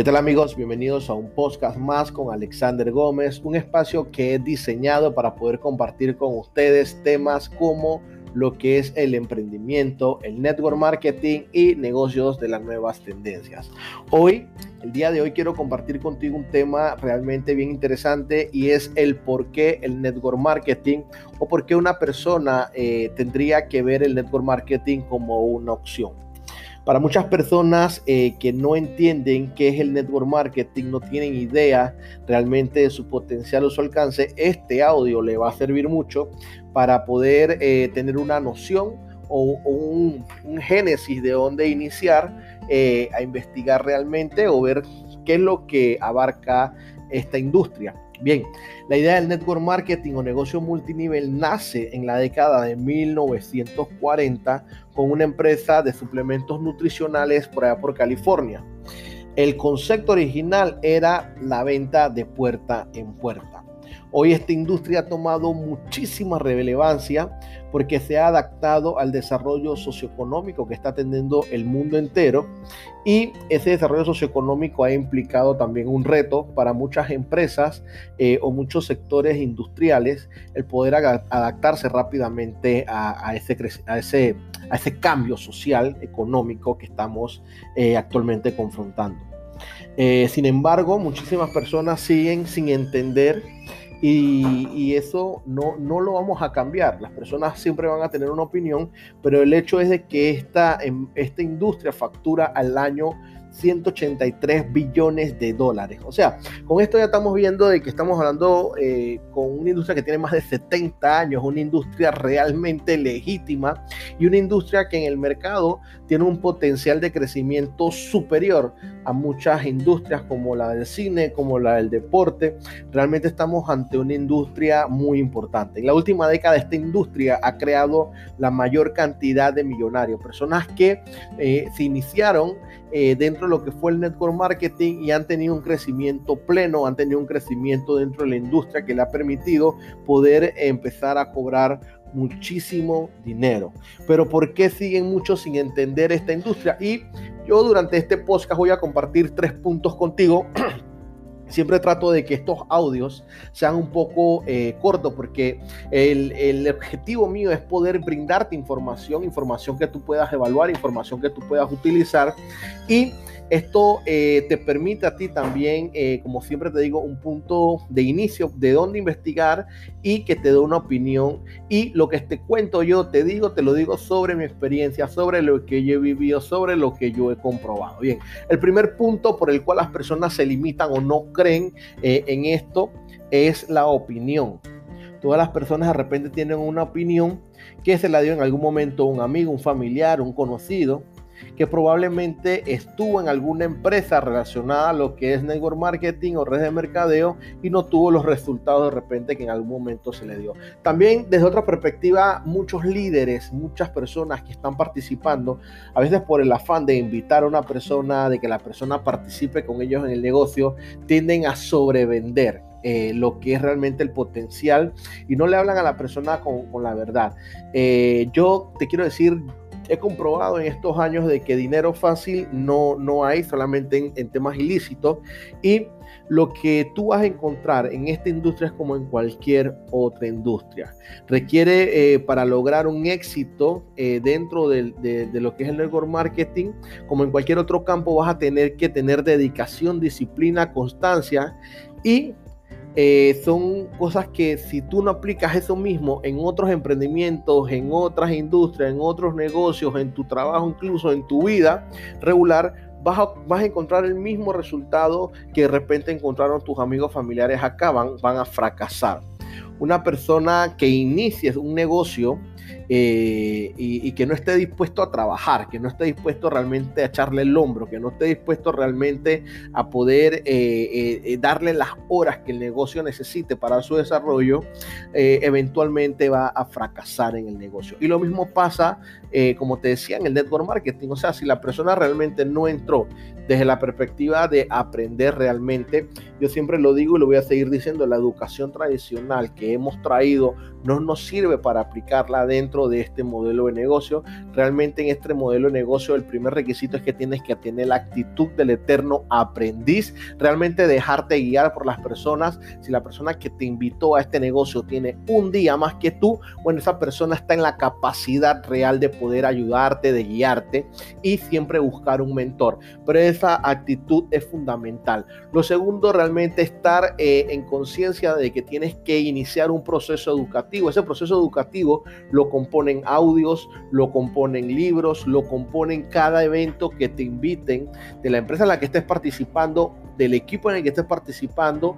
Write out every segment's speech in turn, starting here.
¿Qué tal amigos? Bienvenidos a un podcast más con Alexander Gómez, un espacio que es diseñado para poder compartir con ustedes temas como lo que es el emprendimiento, el network marketing y negocios de las nuevas tendencias. Hoy, el día de hoy quiero compartir contigo un tema realmente bien interesante y es el por qué el network marketing o por qué una persona eh, tendría que ver el network marketing como una opción. Para muchas personas eh, que no entienden qué es el network marketing, no tienen idea realmente de su potencial o su alcance, este audio le va a servir mucho para poder eh, tener una noción o, un, génesis de dónde iniciar eh, a investigar realmente o ver qué es lo que abarca esta industria. Bien, la idea del network marketing o negocio multinivel nace en la década de 1940 con una empresa de suplementos nutricionales por allá por California. El concepto original era la venta de puerta en puerta. Hoy esta industria ha tomado muchísima relevancia porque se ha adaptado al desarrollo socioeconómico que está teniendo el mundo entero y ese desarrollo socioeconómico ha implicado también un reto para muchas empresas eh, o muchos sectores industriales el poder adaptarse rápidamente a, ese, a, ese, a ese cambio social, económico que estamos eh, actualmente confrontando. Eh, sin embargo, muchísimas personas siguen sin entender y, eso no, no, lo vamos a cambiar. Las personas siempre van a tener una opinión, pero el hecho es de que esta, em, esta industria factura al año 183 billones de dólares. O sea, con esto ya estamos viendo de que estamos hablando eh, con una industria que tiene más de 70 años, una industria realmente legítima y una industria que en el mercado tiene un potencial de crecimiento superior a muchas industrias como la del cine, como la del deporte. Realmente estamos ante una industria muy importante. En la última década esta industria ha creado la mayor cantidad de millonarios, personas que eh, se iniciaron eh, dentro de lo que fue el network marketing y han tenido un crecimiento pleno, han tenido un crecimiento dentro de la industria que le ha permitido poder empezar a cobrar muchísimo dinero. Pero ¿por qué siguen muchos sin entender esta industria? Y yo durante este podcast voy a compartir tres puntos contigo Siempre trato de que estos audios sean un poco eh, cortos porque el, el, objetivo mío es poder brindarte información, información que tú puedas evaluar, información que tú puedas utilizar y esto eh, te permite a ti también, eh, como siempre te digo, un punto de inicio de dónde investigar y que te dé una opinión. Y lo que te cuento yo, te digo, te lo digo sobre mi experiencia, sobre lo que yo he vivido, sobre lo que yo he comprobado. Bien, el primer punto por el cual las personas se limitan o no creen eh, en esto es la opinión. Todas las personas de repente tienen una opinión que se la dio en algún momento un amigo, un familiar, un conocido que probablemente estuvo en alguna empresa relacionada a lo que es network marketing o red de mercadeo y no tuvo los resultados de repente que en algún momento se le dio. También desde otra perspectiva, muchos líderes, muchas personas que están participando, a veces por el afán de invitar a una persona, de que la persona participe con ellos en el negocio, tienden a sobrevender. Eh, lo que es realmente el potencial y no le hablan a la persona con, la verdad. Eh, yo te quiero decir, he comprobado en estos años de que dinero fácil no, no hay, solamente en, temas ilícitos. Y lo que tú vas a encontrar en esta industria es como en cualquier otra industria. Requiere eh, para lograr un éxito eh, dentro de, de, lo que es el network marketing, como en cualquier otro campo, vas a tener que tener dedicación, disciplina, constancia y eh, son cosas que si tú no aplicas eso mismo en otros emprendimientos, en otras industrias, en otros negocios, en tu trabajo, incluso en tu vida regular, vas a, vas a encontrar el mismo resultado que de repente encontraron tus amigos familiares acá, van, van a fracasar. Una persona que inicie un negocio eh, y, que no esté dispuesto a trabajar, que no esté dispuesto realmente a echarle el hombro, que no esté dispuesto realmente a poder eh, eh, darle las horas que el negocio necesite para su desarrollo, eventualmente va a fracasar en el negocio. Y lo mismo pasa, como te decía, en el network marketing. O sea, si la persona realmente no entró desde la perspectiva de aprender realmente, yo siempre lo digo y lo voy a seguir diciendo, la educación tradicional que hemos traído no nos sirve para aplicarla dentro de este modelo de negocio. Realmente en este modelo de negocio el primer requisito es que tienes que tener la actitud del eterno aprendiz, realmente dejarte guiar por las personas. Si la persona que te invitó a este negocio tiene un día más que tú, bueno, esa persona está en la capacidad real de poder ayudarte, de guiarte y siempre buscar un mentor. Pero esa actitud es fundamental. Lo segundo, realmente estar eh, en conciencia de que tienes que iniciar un proceso educativo. Ese proceso educativo lo componen audios, lo componen libros, lo componen cada evento que te inviten de la empresa en la que estés participando, del equipo en el que estés participando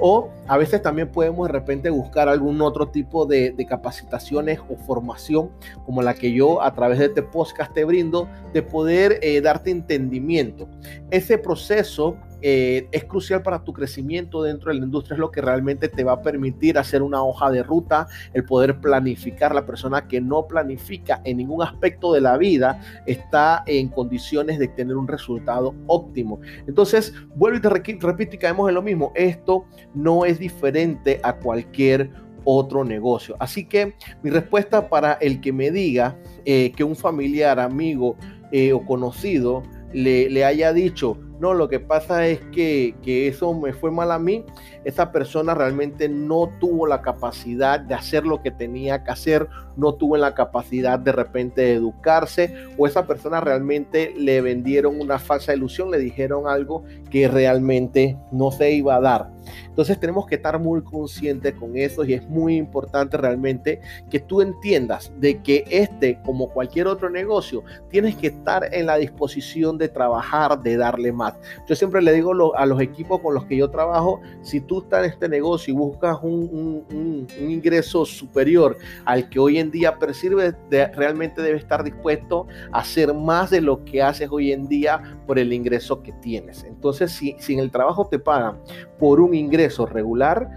o a veces también podemos de repente buscar algún otro tipo de, capacitaciones o formación como la que yo a través de este podcast te brindo, de poder eh, darte entendimiento. Ese proceso eh, es crucial para tu crecimiento dentro de la industria, es lo que realmente te va a permitir hacer una hoja de ruta, el poder planificar. La persona que no planifica en ningún aspecto de la vida está en condiciones de tener un resultado óptimo. Entonces, vuelvo y te repito y caemos en lo mismo. Esto no es diferente a cualquier otro negocio. Así que mi respuesta para el que me diga eh, que un familiar, amigo eh, o conocido le, le haya dicho, no, lo que pasa es que, que, eso me fue mal a mí. Esa persona realmente no tuvo la capacidad de hacer lo que tenía que hacer, no tuvo la capacidad de repente de educarse o esa persona realmente le vendieron una falsa ilusión, le dijeron algo que realmente no se iba a dar. Entonces tenemos que estar muy conscientes con eso y es muy importante realmente que tú entiendas de que este, como cualquier otro negocio, tienes que estar en la disposición de trabajar, de darle más. Yo siempre le digo a los equipos con los que yo trabajo, si tú estás en este negocio y buscas un, ingreso superior al que hoy en día percibes, realmente debe estar dispuesto a hacer más de lo que haces hoy en día por el ingreso que tienes. Entonces, si, si en el trabajo te pagan por un ingreso regular,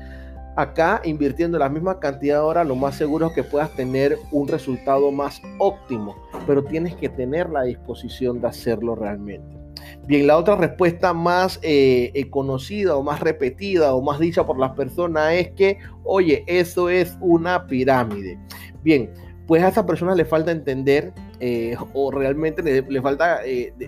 acá invirtiendo la misma cantidad de horas, lo más seguro es que puedas tener un resultado más óptimo, pero tienes que tener la disposición de hacerlo realmente. Bien, la otra respuesta más eh, eh, conocida o más repetida o más dicha por las personas es que, oye, eso es una pirámide. Bien, pues a esa persona le falta entender eh, o realmente le, falta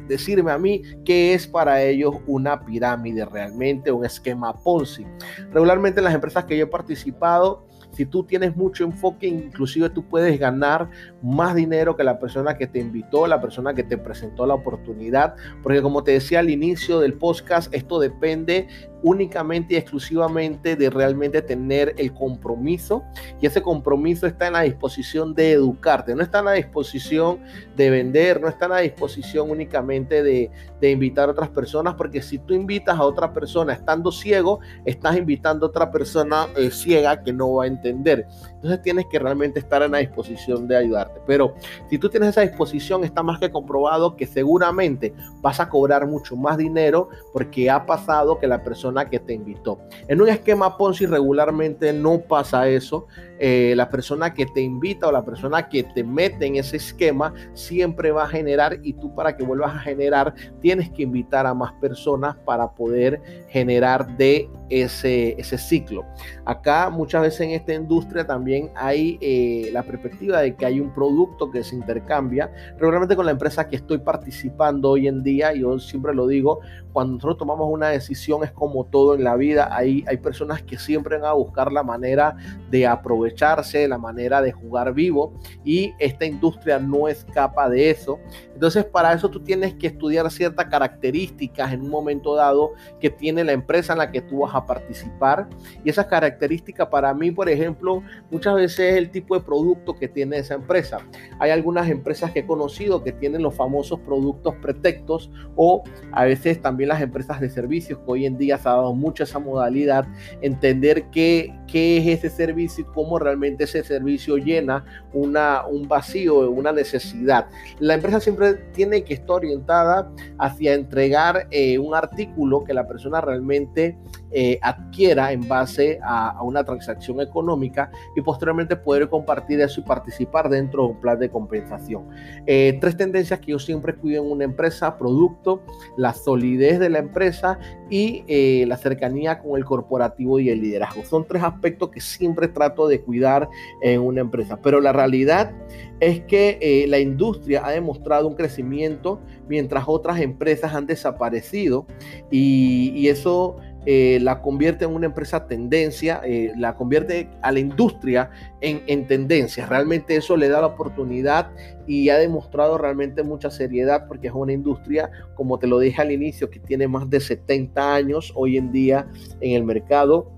decirme a mí qué es para ellos una pirámide realmente, un esquema Ponzi. Regularmente en las empresas que yo he participado, si tú tienes mucho enfoque, inclusive tú puedes ganar más dinero que la persona que te invitó, la persona que te presentó la oportunidad, porque como te decía al inicio del podcast, esto depende únicamente y exclusivamente de realmente tener el compromiso y ese compromiso está en la disposición de educarte, no está en la disposición de vender, no está en la disposición únicamente de, invitar a otras personas, porque si tú invitas a otra persona estando ciego, estás invitando a otra persona eh, ciega que no va a entender. Entonces tienes que realmente estar en la disposición de ayudarte. Pero si tú tienes esa disposición, está más que comprobado que seguramente vas a cobrar mucho más dinero porque ha pasado que la persona que te invitó. En un esquema Ponzi regularmente no pasa eso. Eh, la persona que te invita o la persona que te mete en ese esquema siempre va a generar y tú para que vuelvas a generar tienes que invitar a más personas para poder generar de ese, ese ciclo. Acá muchas veces en esta industria también hay eh, la perspectiva de que hay un producto que se intercambia. Regularmente con la empresa que estoy participando hoy en día, yo siempre lo digo, cuando nosotros tomamos una decisión es como todo en la vida, hay, hay personas que siempre van a buscar la manera de aprovecharse, la manera de jugar vivo y esta industria no escapa de eso. Entonces para eso tú tienes que estudiar ciertas características en un momento dado que tiene la empresa en la que tú vas a participar. Y esas características para mí, por ejemplo, muchas veces es el tipo de producto que tiene esa empresa. Hay algunas empresas que he conocido que tienen los famosos productos pretextos o a veces también las empresas de servicios que hoy en día se ha dado mucho esa modalidad, entender qué, qué es ese servicio y cómo realmente ese servicio llena una, un vacío, una necesidad. La empresa siempre tiene que estar orientada hacia entregar eh, un artículo que la persona realmente eh, adquiera en base a, una transacción económica y posteriormente poder compartir eso y participar dentro de un plan de compensación. Eh, tres tendencias que yo siempre cuido en una empresa, producto, la solidez de la empresa y eh, la cercanía con el corporativo y el liderazgo. Son tres aspectos que siempre trato de cuidar en una empresa, pero la realidad es que la industria ha demostrado un crecimiento mientras otras empresas han desaparecido y, eso eh, la convierte en una empresa tendencia, eh, la convierte a la industria en, en, tendencia. Realmente eso le da la oportunidad y ha demostrado realmente mucha seriedad porque es una industria, como te lo dije al inicio, que tiene más de 70 años hoy en día en el mercado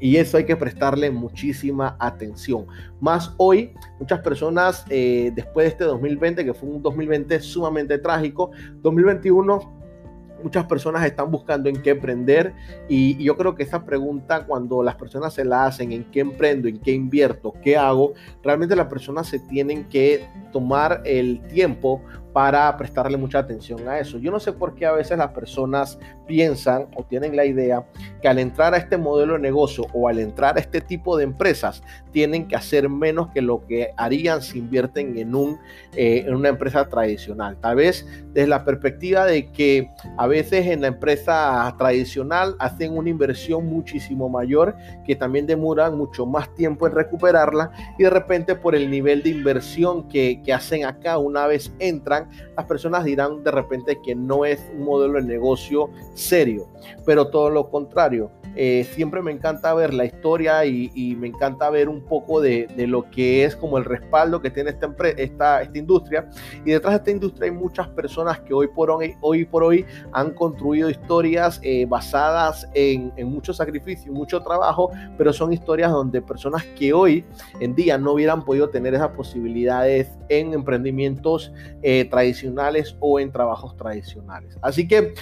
y eso hay que prestarle muchísima atención. Más hoy, muchas personas eh, después de este 2020, que fue un 2020 sumamente trágico, 2021 muchas personas están buscando en qué emprender y, yo creo que esa pregunta cuando las personas se la hacen en qué emprendo, en qué invierto, qué hago, realmente las personas se tienen que tomar el tiempo para prestarle mucha atención a eso. Yo no sé por qué a veces las personas piensan o tienen la idea que al entrar a este modelo de negocio o al entrar a este tipo de empresas tienen que hacer menos que lo que harían si invierten en, un, eh, en una empresa tradicional. Tal vez desde la perspectiva de que a veces en la empresa tradicional hacen una inversión muchísimo mayor que también demoran mucho más tiempo en recuperarla y de repente por el nivel de inversión que, que hacen acá una vez entran las personas dirán de repente que no es un modelo de negocio serio, pero todo lo contrario. Eh, siempre me encanta ver la historia y, me encanta ver un poco de, lo que es como el respaldo que tiene esta, esta, esta industria. Y detrás de esta industria hay muchas personas que hoy por hoy, hoy, por hoy han construido historias eh, basadas en, en mucho sacrificio, mucho trabajo, pero son historias donde personas que hoy en día no hubieran podido tener esas posibilidades en emprendimientos eh, tradicionales o en trabajos tradicionales. Así que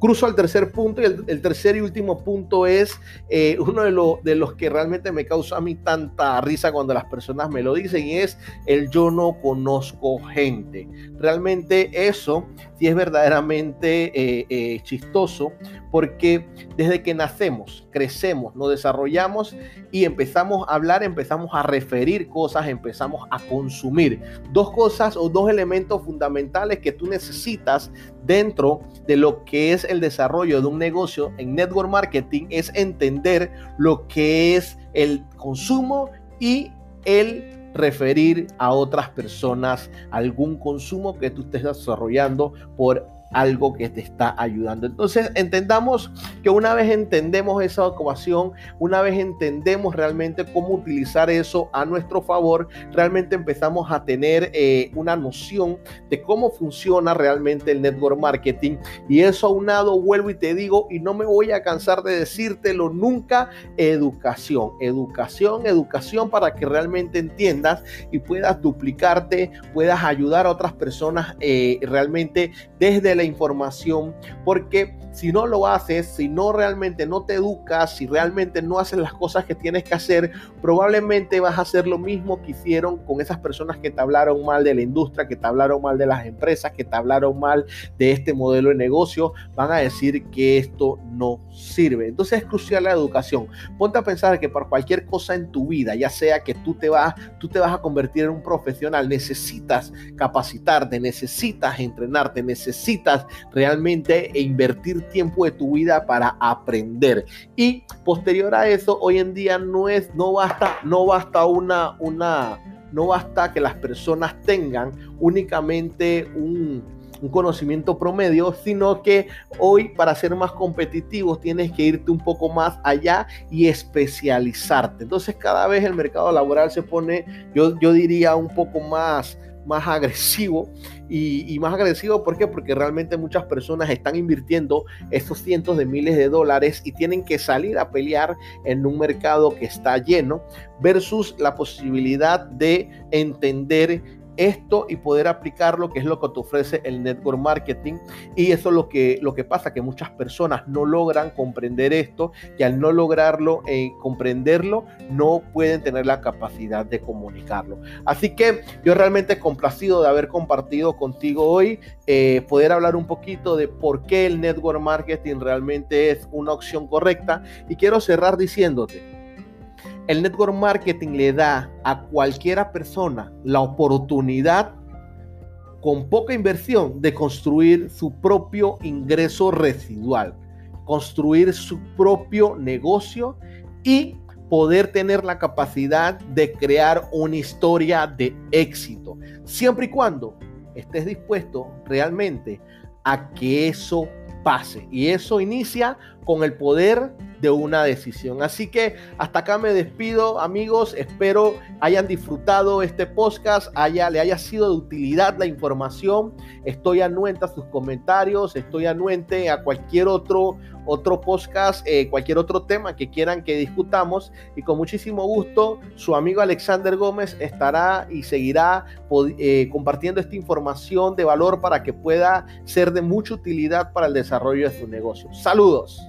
Cruzo al tercer punto y el, tercer y último punto es eh, uno de, los que realmente me causa a mí tanta risa cuando las personas me lo dicen y es el yo no conozco gente. Realmente eso sí es verdaderamente eh, eh, chistoso porque desde que nacemos, crecemos, nos desarrollamos y empezamos a hablar, empezamos a referir cosas, empezamos a consumir. Dos cosas o dos elementos fundamentales que tú necesitas dentro de lo que es el desarrollo de un negocio en network marketing es entender lo que es el consumo y el referir a otras personas algún consumo que tú estés desarrollando por algo que te está ayudando. Entonces, entendamos que una vez entendemos esa ecuación, una vez entendemos realmente cómo utilizar eso a nuestro favor, realmente empezamos a tener eh, una noción de cómo funciona realmente el network marketing. Y eso aunado, vuelvo y te digo, y no me voy a cansar de decírtelo nunca, educación, educación, educación para que realmente entiendas y puedas duplicarte, puedas ayudar a otras personas eh, realmente desde la información, porque si no lo haces, si no realmente no te educas, si realmente no haces las cosas que tienes que hacer, probablemente vas a hacer lo mismo que hicieron con esas personas que te hablaron mal de la industria, que te hablaron mal de las empresas, que te hablaron mal de este modelo de negocio, van a decir que esto no sirve. Entonces es crucial la educación. Ponte a pensar que por cualquier cosa en tu vida, ya sea que tú te vas, tú te vas a convertir en un profesional, necesitas capacitarte, necesitas entrenarte, necesitas realmente invertir tiempo de tu vida para aprender. Y posterior a eso, hoy en día no es, no basta, no basta una, una, no basta que las personas tengan únicamente un, un conocimiento promedio, sino que hoy para ser más competitivos tienes que irte un poco más allá y especializarte. Entonces cada vez el mercado laboral se pone, yo, yo diría, un poco más más agresivo y, más agresivo, ¿por qué? Porque realmente muchas personas están invirtiendo estos cientos de miles de dólares y tienen que salir a pelear en un mercado que está lleno versus la posibilidad de entender esto y poder aplicar lo que es lo que te ofrece el network marketing. Y eso es lo que, lo que pasa, que muchas personas no logran comprender esto y al no lograrlo, eh, comprenderlo, no pueden tener la capacidad de comunicarlo. Así que yo realmente complacido de haber compartido contigo hoy, eh, poder hablar un poquito de por qué el network marketing realmente es una opción correcta. Y quiero cerrar diciéndote, el network marketing le da a cualquiera persona la oportunidad con poca inversión de construir su propio ingreso residual, construir su propio negocio y poder tener la capacidad de crear una historia de éxito, siempre y cuando estés dispuesto realmente a que eso pase. Y eso inicia con el poder de una decisión. Así que hasta acá me despido, amigos. Espero hayan disfrutado este podcast, haya, le haya sido de utilidad la información. Estoy anuente a sus comentarios, estoy anuente a cualquier otro, otro podcast, eh, cualquier otro tema que quieran que discutamos. Y con muchísimo gusto, su amigo Alexander Gómez estará y seguirá eh, compartiendo esta información de valor para que pueda ser de mucha utilidad para el desarrollo de su negocio. Saludos.